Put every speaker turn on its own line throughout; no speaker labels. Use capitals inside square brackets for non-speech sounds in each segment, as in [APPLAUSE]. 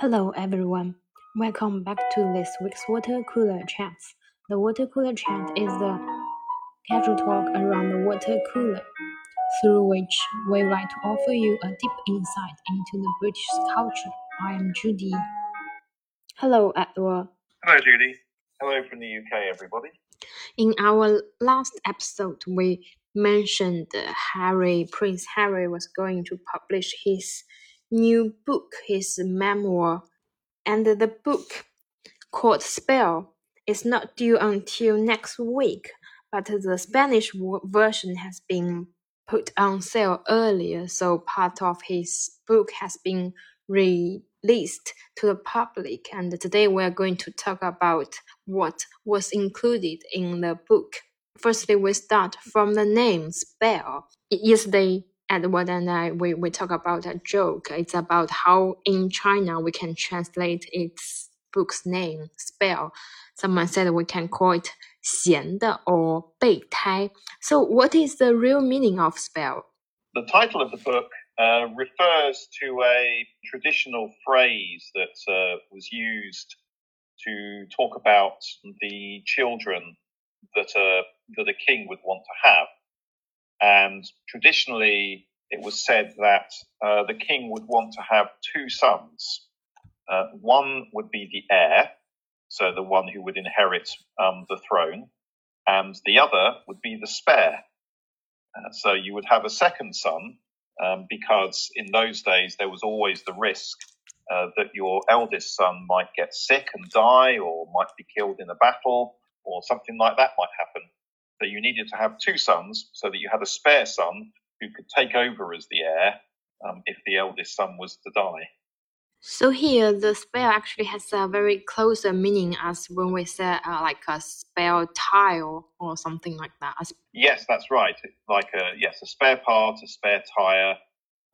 Hello everyone, welcome back to this week's Water Cooler Chats. The Water Cooler Chat is the casual talk around the water cooler, through which we like to offer you a deep insight into the British culture. I am Judy. Hello, Edward.
Hello, Judy. Hello from the UK, everybody.
In our last episode, we mentioned Harry, Prince Harry was going to publish his new book, his memoir, and the book called Spare is not due until next week, but the Spanish version has been put on sale earlier, so part of his book has been released to the public. And today we are going to talk about what was included in the book. Firstly, we start from the name Spare. Yesterday, Edward and I, we, we talk about a joke. It's about how in China we can translate its book's name, spare. Someone said we can call it 闲的 or 备胎. So what is the real meaning of spare?
The title of the book uh, refers to a traditional phrase that uh, was used to talk about the children that a, that a king would want to have. And traditionally, it was said that uh, the king would want to have two sons. Uh, one would be the heir, so the one who would inherit um, the throne, and the other would be the spare. Uh, so you would have a second son, um, because in those days there was always the risk uh, that your eldest son might get sick and die, or might be killed in a battle, or something like that might happen. So you needed to have two sons so that you had a spare son who could take over as the heir um, if the eldest son was to die.
So here, the spare actually has a very close meaning as when we say uh, like a spare tile or something like that.
Yes, that's right. Like a yes, a spare part, a spare tire.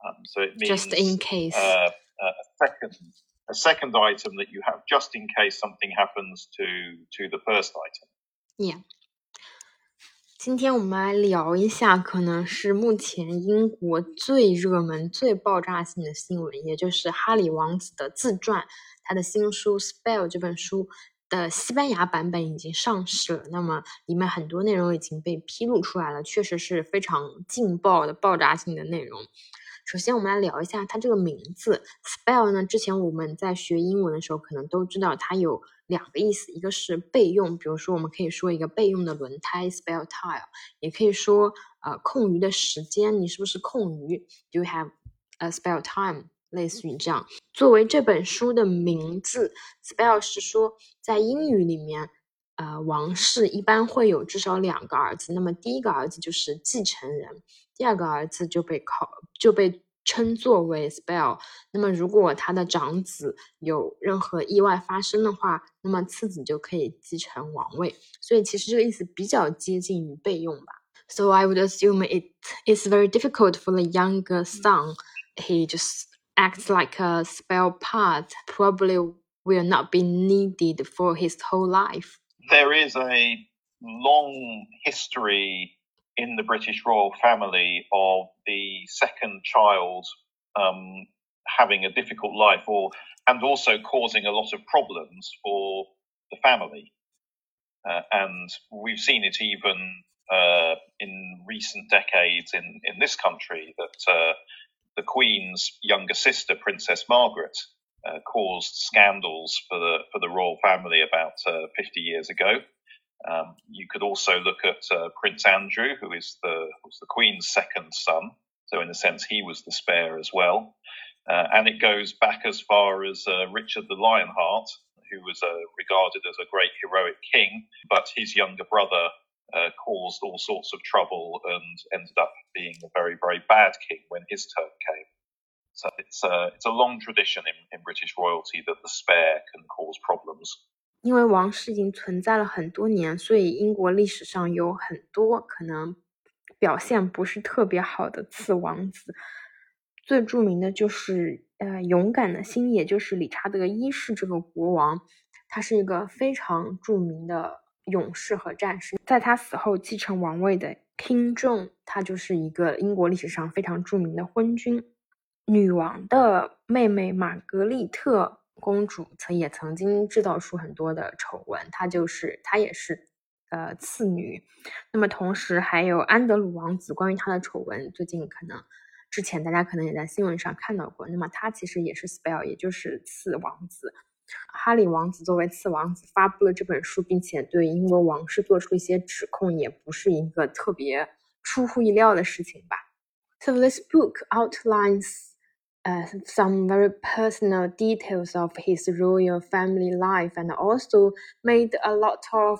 Um, so it means
just in case.
Uh, a second, a second item that you have just in case something happens to to the first item.
Yeah. 今天我们来聊一下，可能是目前英国最热门、最爆炸性的新闻，也就是哈里王子的自传，他的新书《Spell》这本书的西班牙版本已经上市了。那么里面很多内容已经被披露出来了，确实是非常劲爆的、爆炸性的内容。首先，我们来聊一下它这个名字 “spell” 呢。之前我们在学英文的时候，可能都知道它有两个意思，一个是备用，比如说我们可以说一个备用的轮胎，spell tire），也可以说呃空余的时间，你是不是空余？Do you have a spell time？类似于这样。作为这本书的名字，“spell” 是说在英语里面，呃，王室一般会有至少两个儿子，那么第一个儿子就是继承人，第二个儿子就被考就被称作为 spare。那么如果他的长子有任何意外发生的话，那么次子就可以继承王位。所以其实这个意思比较接近于备用吧。So I would assume it is very difficult for the younger son. He just acts like a spare part, probably will not be needed for his whole life.
There is a long history in the British royal family of the second child um, having a difficult life, or and also causing a lot of problems for the family. Uh, and we've seen it even uh, in recent decades in, in this country that uh, the Queen's younger sister, Princess Margaret, uh, caused scandals for the for the royal family about uh, 50 years ago. Um, you could also look at uh, Prince Andrew, who is the was the Queen's second son. So in a sense, he was the spare as well. And it goes back as far as Richard the Lionheart, who was regarded as a great heroic king, but his younger brother uh, caused all sorts of trouble and ended up being a very, very bad king when his turn came. So it's a it's a long tradition in, in British royalty that the spare can cause problems.
因为王室已经存在了很多年，所以英国历史上有很多可能表现不是特别好的次王子。最著名的就是呃勇敢的心，也就是理查德一世这个国王，他是一个非常著名的勇士和战士。在他死后继承王位的 King John，他就是一个英国历史上非常著名的昏君。女王的妹妹玛格丽特。公主曾也曾经制造出很多的丑闻，她就是她也是呃次女。那么同时还有安德鲁王子，关于他的丑闻，最近可能之前大家可能也在新闻上看到过。那么他其实也是 spell，也就是次王子。哈里王子作为次王子发布了这本书，并且对英国王室做出一些指控，也不是一个特别出乎意料的事情吧。So this book outlines uh, some very personal details of his royal family life and also made a lot of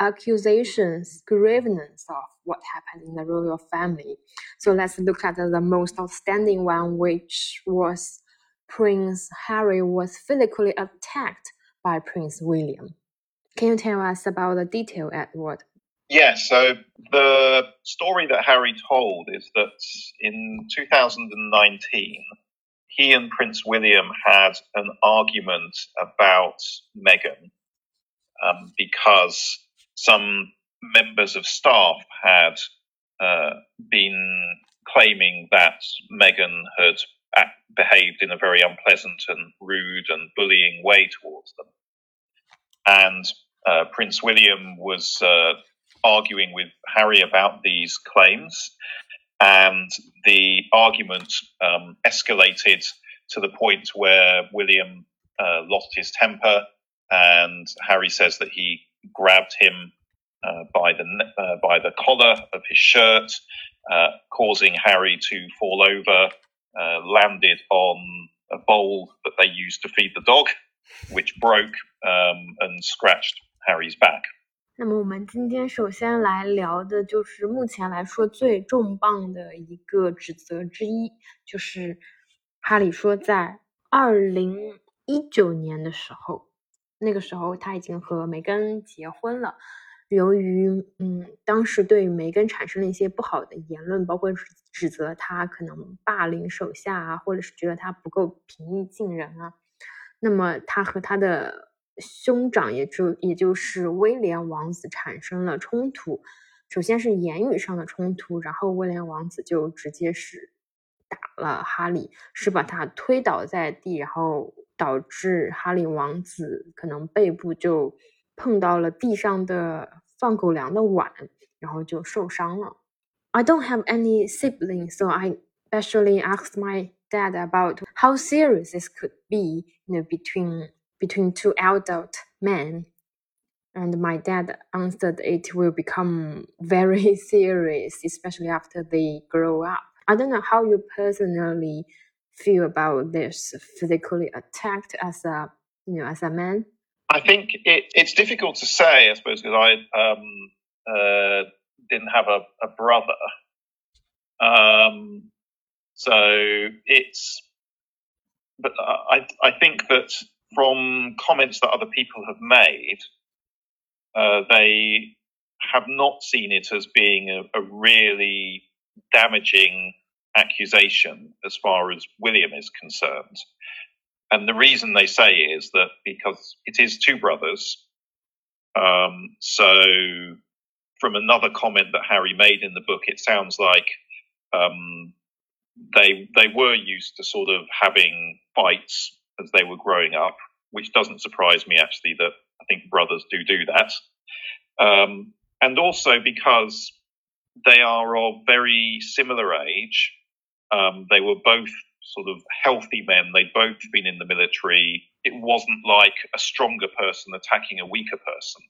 accusations, grievances of what happened in the royal family. So let's look at the most outstanding one, which was Prince Harry was physically attacked by Prince William. Can you tell us about the detail, Edward?
Yes, so the story that Harry told is that in 2019, he and Prince William had an argument about Meghan um, because some members of staff had uh, been claiming that Meghan had act, behaved in a very unpleasant and rude and bullying way towards them. And uh, Prince William was uh, arguing with Harry about these claims, and the argument um, escalated to the point where William uh, lost his temper, and Harry says that he grabbed him uh, by the uh, by the collar of his shirt, uh, causing Harry to fall over, uh, landed on a bowl that they used to feed the dog, which broke um, and scratched Harry's back.
那么我们今天首先来聊的就是目前来说最重磅的一个指责之一，就是哈里说在二零一九年的时候，那个时候他已经和梅根结婚了。由于嗯，当时对梅根产生了一些不好的言论，包括指责他可能霸凌手下啊，或者是觉得他不够平易近人啊，那么他和他的。兄长，也就也就是威廉王子产生了冲突。首先是言语上的冲突，然后威廉王子就直接是打了哈利，是把他推倒在地，然后导致哈利王子可能背部就碰到了地上的放狗粮的碗，然后就受伤了。I don't have any siblings, so I specially asked my dad about how serious this could be, you know, between between two adult men. And my dad answered it will become [LAUGHS] very serious, especially after they grow up. I don't know how you personally feel about this physically attacked as a you know as a man.
I think it, it's difficult to say, I suppose, because I um, uh, didn't have a, a brother. Um, so it's, but I I think that from comments that other people have made, uh, they have not seen it as being a, a, really damaging accusation as far as William is concerned. And the reason they say is that because it is two brothers. Um, so, from another comment that Harry made in the book, it sounds like um, they they were used to sort of having fights as they were growing up, which doesn't surprise me actually that I think brothers do do that. Um, and also because they are of very similar age. Um, they were both sort of healthy men. They'd both been in the military. It wasn't like a stronger person attacking a weaker person.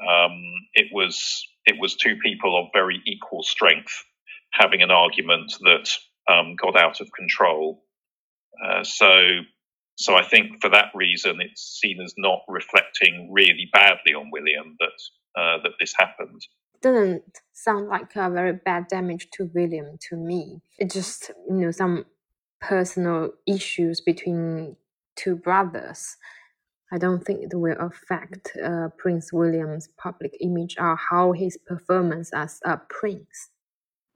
Um, it was it was two people of very equal strength having an argument that um, got out of control. Uh, so so I think for that reason, it's seen as not reflecting really badly on William that uh, that this happened.
Doesn't sound like a very bad damage to William to me. It's just you know some personal issues between two brothers. I don't think it will affect uh, Prince William's public image or how his performance as a prince.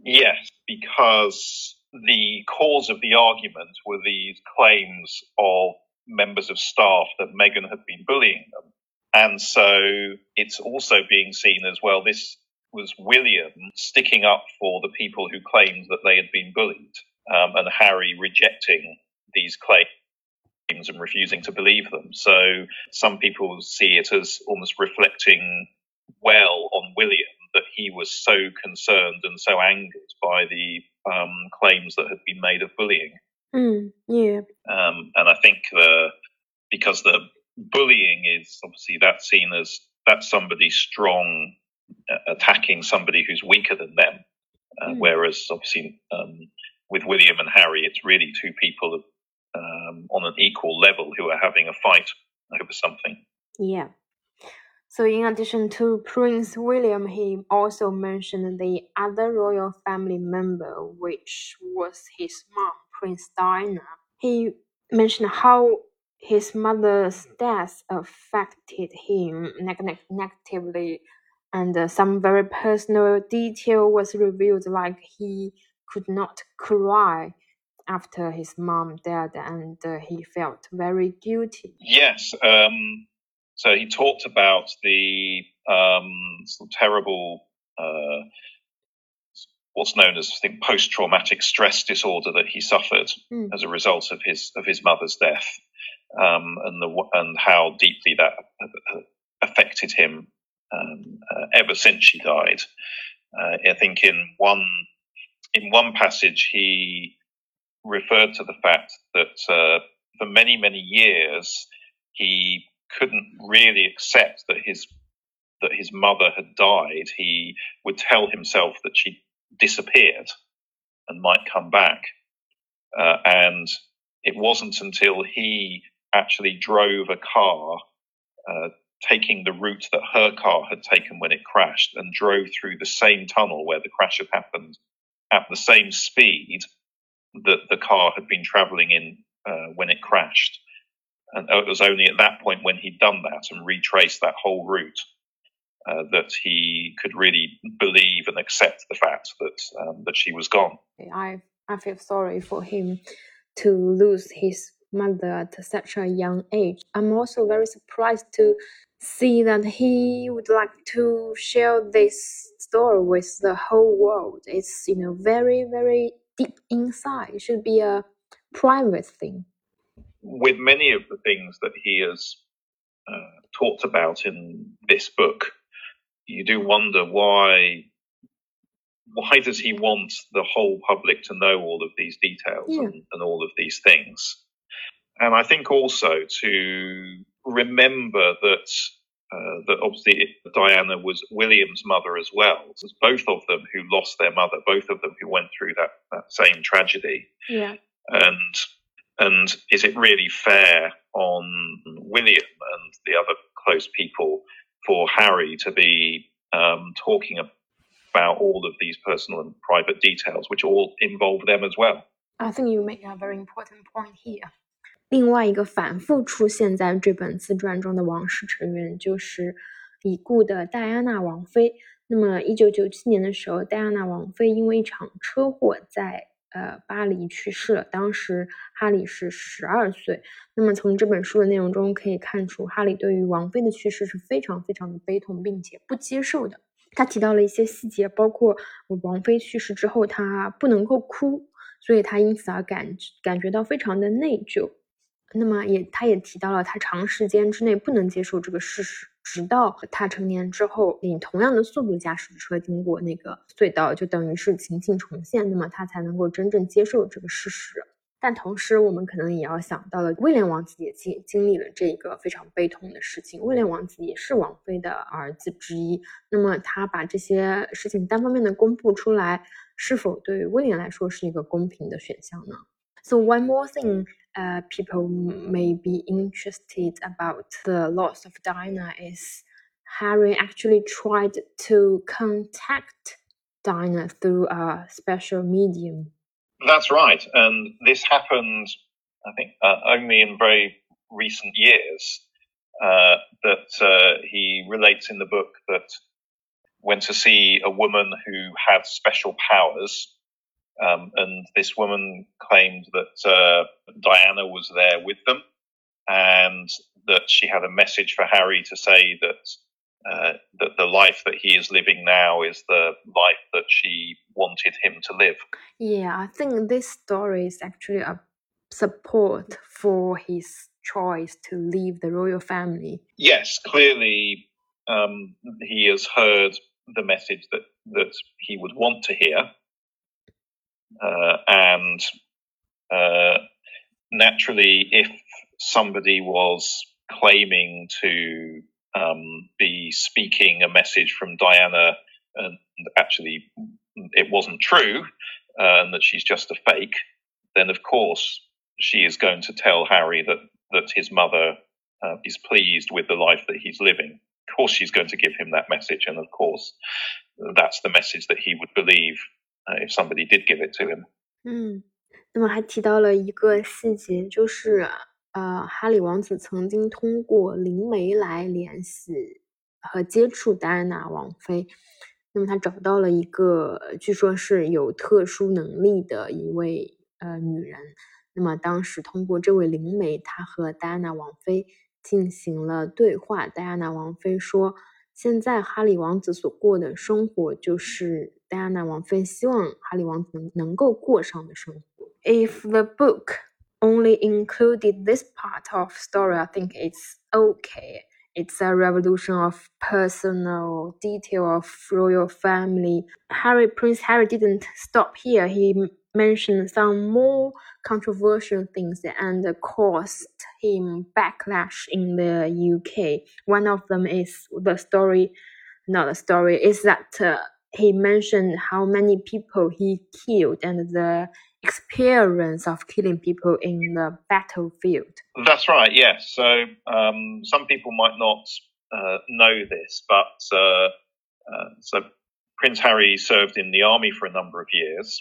Yes, because the cause of the argument were these claims of members of staff that Meghan had been bullying them. And so it's also being seen as well, this was William sticking up for the people who claimed that they had been bullied, um, and Harry rejecting these claims. and refusing to believe them. So some people see it as almost reflecting well on William that he was so concerned and so angered by the um, claims that had been made of bullying.
Mm, yeah.
Um, and I think the because the bullying is obviously that's seen as that's somebody strong uh, attacking somebody who's weaker than them, uh, mm. whereas obviously um, with William and Harry, it's really two people um, on an equal level who are having a fight over something.
Yeah. So, in addition to Prince William, he also mentioned the other royal family member, which was his mom, Prince Diana. He mentioned how his mother's death affected him neg- negatively, and uh, some very personal detail was revealed, like he could not cry after his mom died, and uh, he felt very guilty.
Yes. Um, so he talked about the um, terrible, uh, what's known as I think post-traumatic stress disorder that he suffered mm. as a result of his of his mother's death, um, and the and how deeply that affected him um, uh, ever since she died. Uh, I think in one in one passage he referred to the fact that uh, for many, many years he couldn't really accept that his that his mother had died. He would tell himself that she disappeared and might come back, uh, and it wasn't until he actually drove a car. Uh, taking the route that her car had taken when it crashed and drove through the same tunnel where the crash had happened at the same speed that the car had been traveling in uh, when it crashed. And it was only at that point when he'd done that and retraced that whole route uh, that he could really believe and accept the fact that um, that she was gone.
I I feel sorry for him to lose his mother at such a young age. I'm also very surprised to see that he would like to share this story with the whole world. It's you know very very deep inside. It should be a private thing.
With many of the things that he has uh, talked about in this book, you do wonder why. Why does he want the whole public to know all of these details yeah. and, and all of these things? And I think also to remember that uh, that obviously Diana was William's mother as well. It was both of them who lost their mother, both of them who went through that, that same tragedy.
Yeah.
And and is it really fair on William and the other close people for Harry to be um, talking about all of these personal and private details, which all involve them as well?
I think you make a very important point here. 另外一个反复出现在这本自传中的王室成员就是已故的戴安娜王妃。那么，一九九七年的时候，戴安娜王妃因为一场车祸在 呃巴黎去世了，当时哈里是十二岁。那么，从这本书的内容中可以看出，哈里对于王菲的去世是非常非常的悲痛，并且不接受的。他提到了一些细节，包括王菲去世之后，他不能够哭，所以他因此而感感觉到非常的内疚。那么也，他也提到了他长时间之内不能接受这个事实，直到他成年之后，以同样的速度驾驶车经过那个隧道，就等于是情境重现，那么他才能够真正接受这个事实。但同时，我们可能也要想到了，威廉王子也经经历了这一个非常悲痛的事情。威廉王子也是王妃的儿子之一，那么他把这些事情单方面的公布出来，是否对于威廉来说是一个公平的选项呢？So one more thing. Uh, people may be interested about the loss of Diana is Harry actually tried to contact Diana through a special medium.
That's right, and this happened, I think, uh, only in very recent years. Uh, that uh, he relates in the book that went to see a woman who had special powers um, and this woman claimed that uh, Diana was there with them and that she had a message for Harry to say that uh, that the life that he is living now is the life that she wanted him to live.
Yeah, I think this story is actually a support for his choice to leave the royal family.
Yes, clearly um, he has heard the message that, that he would want to hear. Uh, and uh, naturally, if somebody was claiming to um, be speaking a message from Diana and actually it wasn't true uh, and that she's just a fake, then of course she is going to tell Harry that that his mother uh, is pleased with the life that he's living. Of course, she's going to give him that message, and of course, that's the message that he would believe uh, if somebody did give it to him.
嗯，那么还提到了一个细节，就是呃，哈里王子曾经通过灵媒来联系和接触戴安娜王妃。那么他找到了一个据说是有特殊能力的一位呃女人。那么当时通过这位灵媒，他和戴安娜王妃进行了对话。戴安娜王妃说：“现在哈里王子所过的生活，就是戴安娜王妃希望哈里王子能能够过上的生活。” If the book only included this part of story, I think it's okay. It's a revolution of personal detail of royal family. Harry, Prince Harry didn't stop here. He mentioned some more controversial things and caused him backlash in the UK. One of them is the story, not the story, is that uh, he mentioned how many people he killed and the experience of killing people in the battlefield.
That's right, yes. So um, some people might not uh, know this, but uh, uh, so Prince Harry served in the army for a number of years.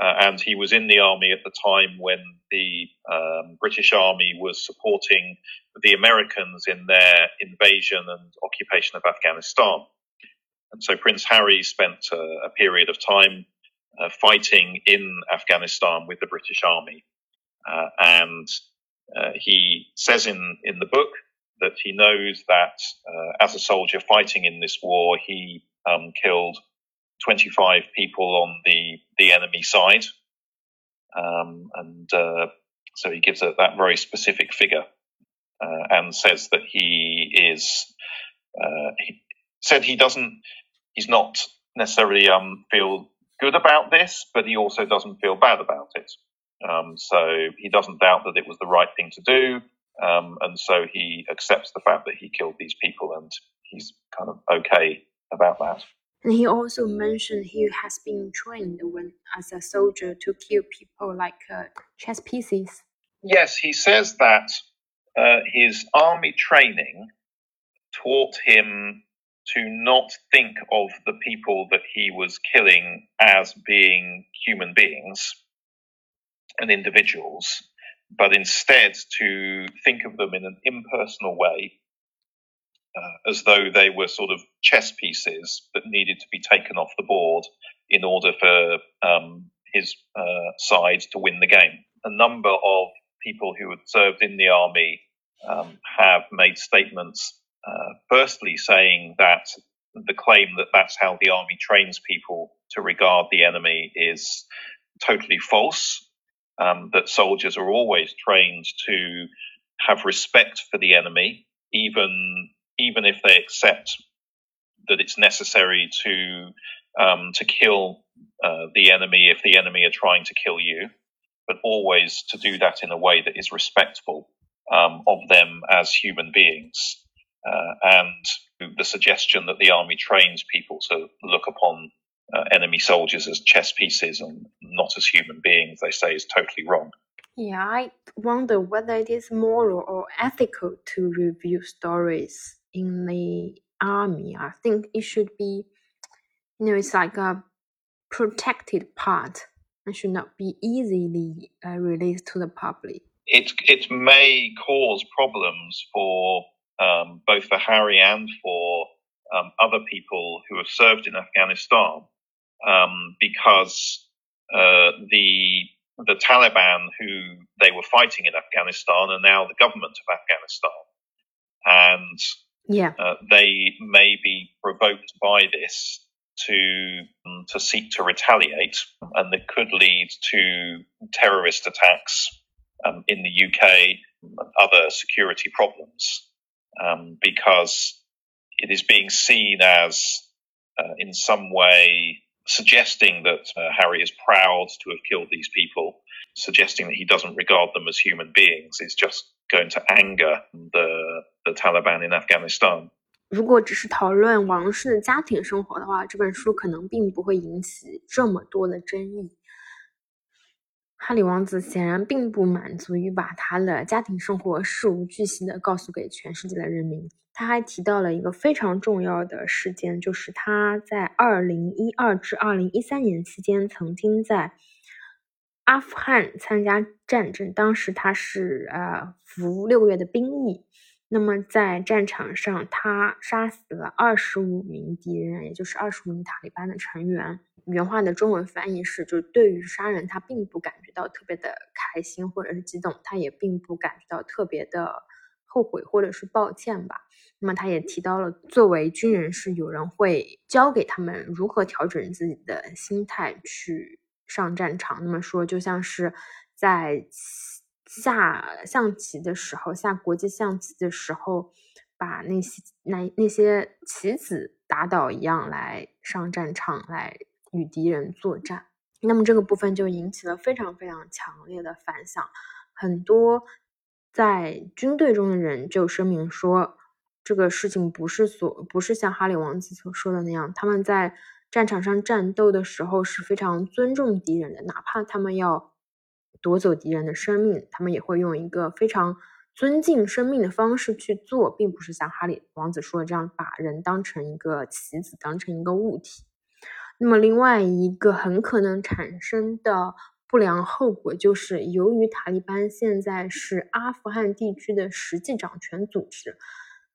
Uh, and he was in the army at the time when the um, British Army was supporting the Americans in their invasion and occupation of Afghanistan. And so Prince Harry spent uh, a period of time uh, fighting in Afghanistan with the British Army. Uh, and uh, he says in, in the book that he knows that uh, as a soldier fighting in this war, he um, killed 25 people on the, the enemy side. Um, and so he gives a, that very specific figure and says that he is, he said he doesn't, he's not necessarily um, feel good about this, but he also doesn't feel bad about it. Um, so he doesn't doubt that it was the right thing to do. Um, and so he accepts the fact that he killed these people and he's kind of okay about that.
And he also mentioned he has been trained when, as a soldier to kill people like uh, chess pieces.
Yes, he says that uh, his army training taught him to not think of the people that he was killing as being human beings and individuals, but instead to think of them in an impersonal way, uh, as though they were sort of chess pieces that needed to be taken off the board in order for um, his uh, side to win the game. A number of people who had served in the army um, have made statements uh, firstly, saying that the claim that that's how the army trains people to regard the enemy is totally false. Um, that soldiers are always trained to have respect for the enemy, even even if they accept that it's necessary to um, to kill uh, the enemy if the enemy are trying to kill you, but always to do that in a way that is respectful um, of them as human beings. Uh, and the suggestion that the army trains people to look upon uh, enemy soldiers as chess pieces and not as human beings, they say, is totally wrong.
Yeah, I wonder whether it is moral or ethical to review stories in the army. I think it should be, you know, it's like a protected part and should not be easily uh, released to the public.
It it may cause problems for um, both for Harry and for um, other people who have served in Afghanistan, um, because uh, the the Taliban who they were fighting in Afghanistan are now the government of Afghanistan, and
yeah,
uh, they may be provoked by this to um, to seek to retaliate, and that could lead to terrorist attacks um, in the UK and other security problems um, because it is being seen as, uh, in some way, suggesting that uh, Harry is proud to have killed these people, suggesting that he doesn't regard them as human beings, is just going to anger the the Taliban in Afghanistan.
如果只是讨论王室的家庭生活的话，这本书可能并不会引起这么多的争议。 哈里王子显然并不满足于把他的家庭生活事无巨细的告诉给全世界的人民，他还提到了一个非常重要的事件，就是他在二零一二至二零一三年期间曾经在阿富汗参加战争，当时他是呃服六个月的兵役。那么在战场上，他杀死了二十五名敌人，也就是二十五名塔利班的成员。原话的中文翻译是：就对于杀人，他并不感觉到特别的开心或者是激动，他也并不感觉到特别的后悔或者是抱歉吧。那么他也提到了，作为军人是有人会教给他们如何调整自己的心态去上战场。那么说，就像是在。下象棋的时候，下国际象棋的时候，把那些那那些棋子打倒一样来上战场，来与敌人作战。那么这个部分就引起了非常非常强烈的反响，很多在军队中的人就声明说，这个事情不是所不是像哈里王子所说的那样，他们在战场上战斗的时候是非常尊重敌人的，哪怕他们要。夺走敌人的生命，他们也会用一个非常尊敬生命的方式去做，并不是像哈里王子说的这样把人当成一个棋子，当成一个物体。那么，另外一个很可能产生的不良后果就是，由于塔利班现在是阿富汗地区的实际掌权组织，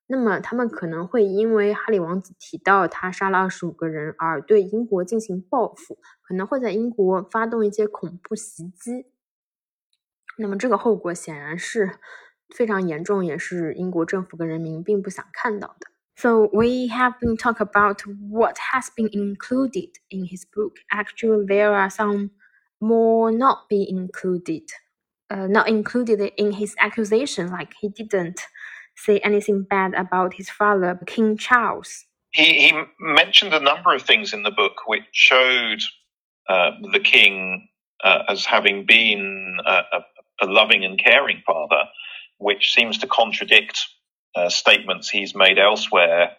那么他们可能会因为哈里王子提到他杀了二十五个人而对英国进行报复，可能会在英国发动一些恐怖袭击。那么这个后果显然是非常严重，也是英国政府跟人民并不想看到的。So we have been talk about what has been included in his book. Actually, there are some more not be included, uh, not included in his accusation. Like he didn't say anything bad about his father, King Charles.
He, he mentioned a number of things in the book which showed uh, the king uh, as having been a, a, a loving and caring father, which seems to contradict uh, statements he's made elsewhere,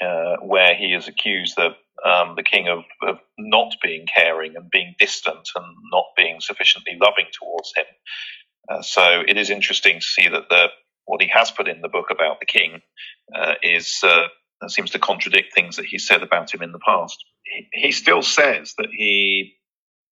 uh, where he is accused of um, the king of, of, not being caring and being distant and not being sufficiently loving towards him. Uh, so it is interesting to see that the what he has put in the book about the king uh, is uh, seems to contradict things that he said about him in the past. He, he still says that he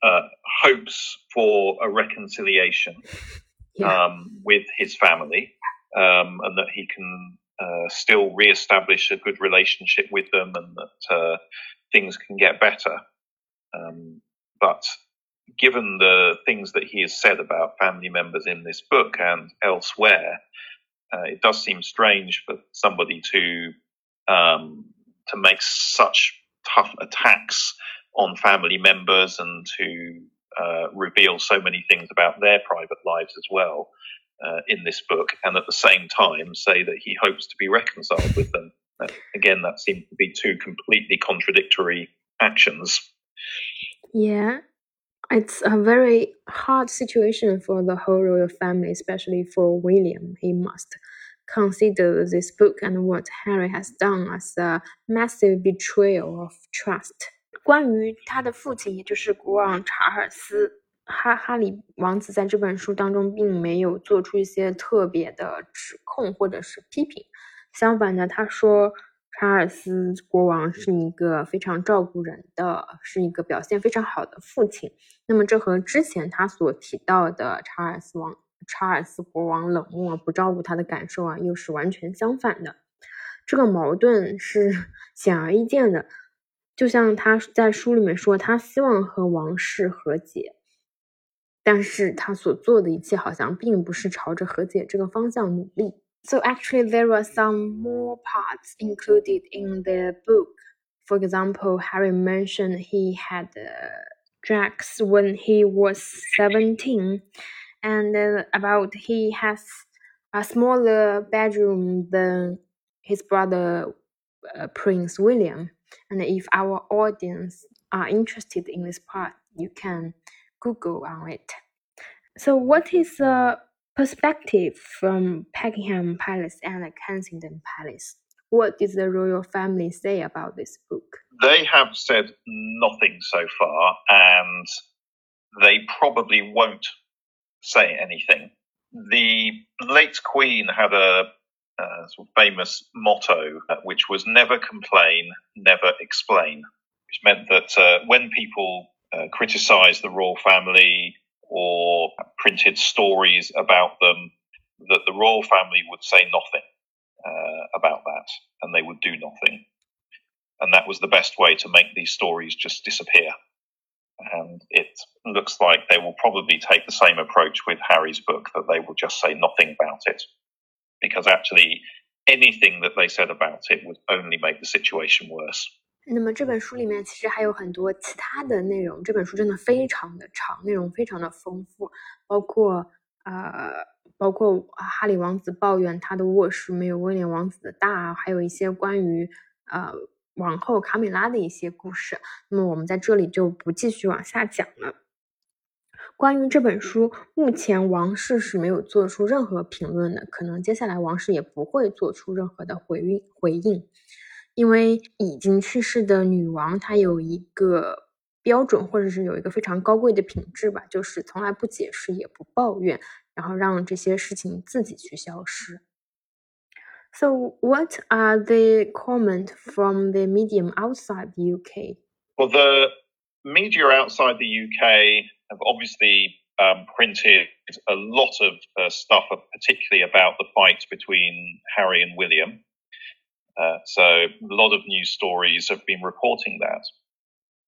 uh, hopes for a reconciliation [LAUGHS] yeah. um, with his family, um, and that he can uh, still re-establish a good relationship with them, and that uh, things can get better. Um, but given the things that he has said about family members in this book and elsewhere, uh, it does seem strange for somebody to um, to make such tough attacks on family members and to uh, reveal so many things about their private lives as well uh, in this book, and at the same time say that he hopes to be reconciled with them. Again, that seems to be two completely contradictory actions.
Yeah, it's a very hard situation for the whole royal family, especially for William. He must consider this book and what Harry has done as a massive betrayal of trust. 关于他的父亲，也就是国王查尔斯哈哈里王子，在这本书当中并没有做出一些特别的指控或者是批评。相反的，他说查尔斯国王是一个非常照顾人的，是一个表现非常好的父亲。那么，这和之前他所提到的查尔斯王查尔斯国王冷漠不照顾他的感受啊，又是完全相反的。这个矛盾是 [LAUGHS] 显而易见的。就像他在书里面说，他希望和王室和解，但是他所做的一切好像并不是朝着和解这个方向努力。So actually, there were some more parts included in the book. For example, Harry mentioned he had uh, Drax when he was 17 and uh, about he has a smaller bedroom than his brother uh, Prince William. And if our audience are interested in this part, you can Google on it. So, what is the perspective from Buckingham Palace and Kensington Palace? What did the royal family say about this book?
They have said nothing so far, and they probably won't say anything. The late Queen had a, a sort of famous motto, uh, which was never complain, never explain, which meant that uh, when people uh, criticised the royal family or printed stories about them, that the royal family would say nothing uh, about that and they would do nothing. And that was the best way to make these stories just disappear. And it looks like they will probably take the same approach with Harry's book, that they will just say nothing about it. Because actually, anything that they said about it would only make the situation worse.
那么这本书里面其实还有很多其他的内容。这本书真的非常的长，内容非常的丰富，包括呃，包括哈里王子抱怨他的卧室没有威廉王子的大，还有一些关于呃王后卡米拉的一些故事。那么我们在这里就不继续往下讲了。关于这本书，目前王室是没有做出任何评论的，可能接下来王室也不会做出任何的回应回应，因为已经去世的女王她有一个标准，或者是有一个非常高贵的品质吧，就是从来不解释也不抱怨，然后让这些事情自己去消失。So, what are the comment from the medium outside the UK?
Well, the media outside the UK have obviously um, printed a lot of uh, stuff, particularly about the fight between Harry and William. Uh, so, a lot of news stories have been reporting that.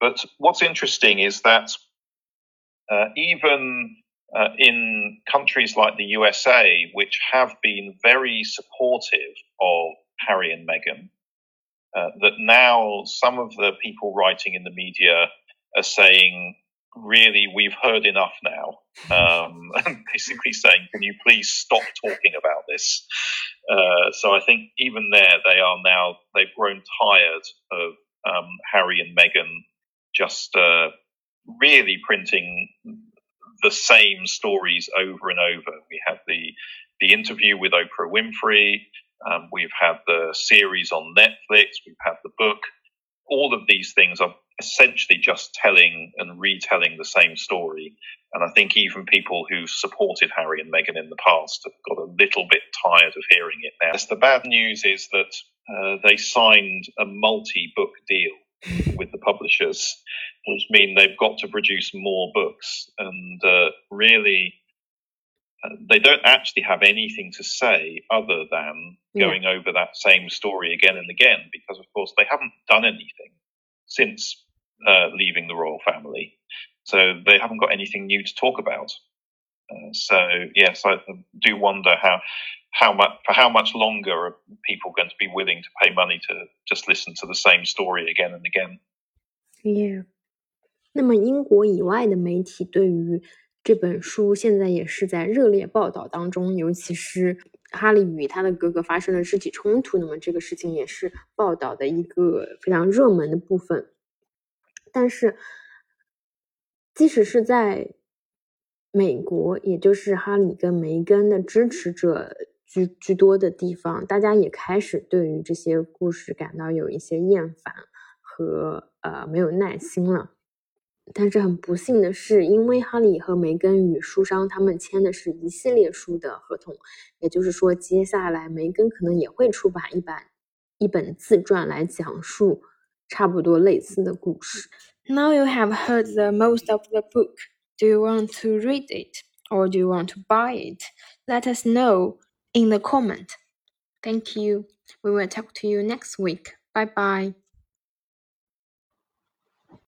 But what's interesting is that uh, even uh, in countries like the USA, which have been very supportive of Harry and Meghan, uh, that now some of the people writing in the media are saying, really, we've heard enough now. Um, [LAUGHS] basically saying, can you please stop talking about this? Uh, so I think even there, they are now, they've grown tired of um, Harry and Meghan just uh, really printing the same stories over and over. We have the the interview with Oprah Winfrey. Um, we've had the series on Netflix. We've had the book. All of these things are essentially just telling and retelling the same story. And I think even people who supported Harry and Meghan in the past have got a little bit tired of hearing it now. The bad news is that uh, they signed a multi book deal with the publishers, which mean they've got to produce more books. And uh, really, uh, they don't actually have anything to say other than going yeah. over that same story again and again, because of course they haven't done anything since uh, leaving the royal family. So they haven't got anything new to talk about. Uh, so yes, I do wonder how how much for how much longer are people going to be willing to pay money to just listen to the same story again and again?
Yeah. 那么英国以外的媒体对于这本书现在也是在热烈报道当中，尤其是哈利与他的哥哥发生了肢体冲突，那么这个事情也是报道的一个非常热门的部分。 但是，即使是在美国，也就是哈里跟梅根的支持者。居居多的地方，大家也开始对于这些故事感到有一些厌烦和呃没有耐心了。但是很不幸的是，因为哈利和梅根与书商他们签的是一系列书的合同，也就是说，接下来梅根可能也会出版一版一本自传来讲述差不多类似的故事。Now you have heard the most of the book. Do you want to read it or do you want to buy it? Let us know. in the comment. Thank you. We will talk to you next week. Bye bye.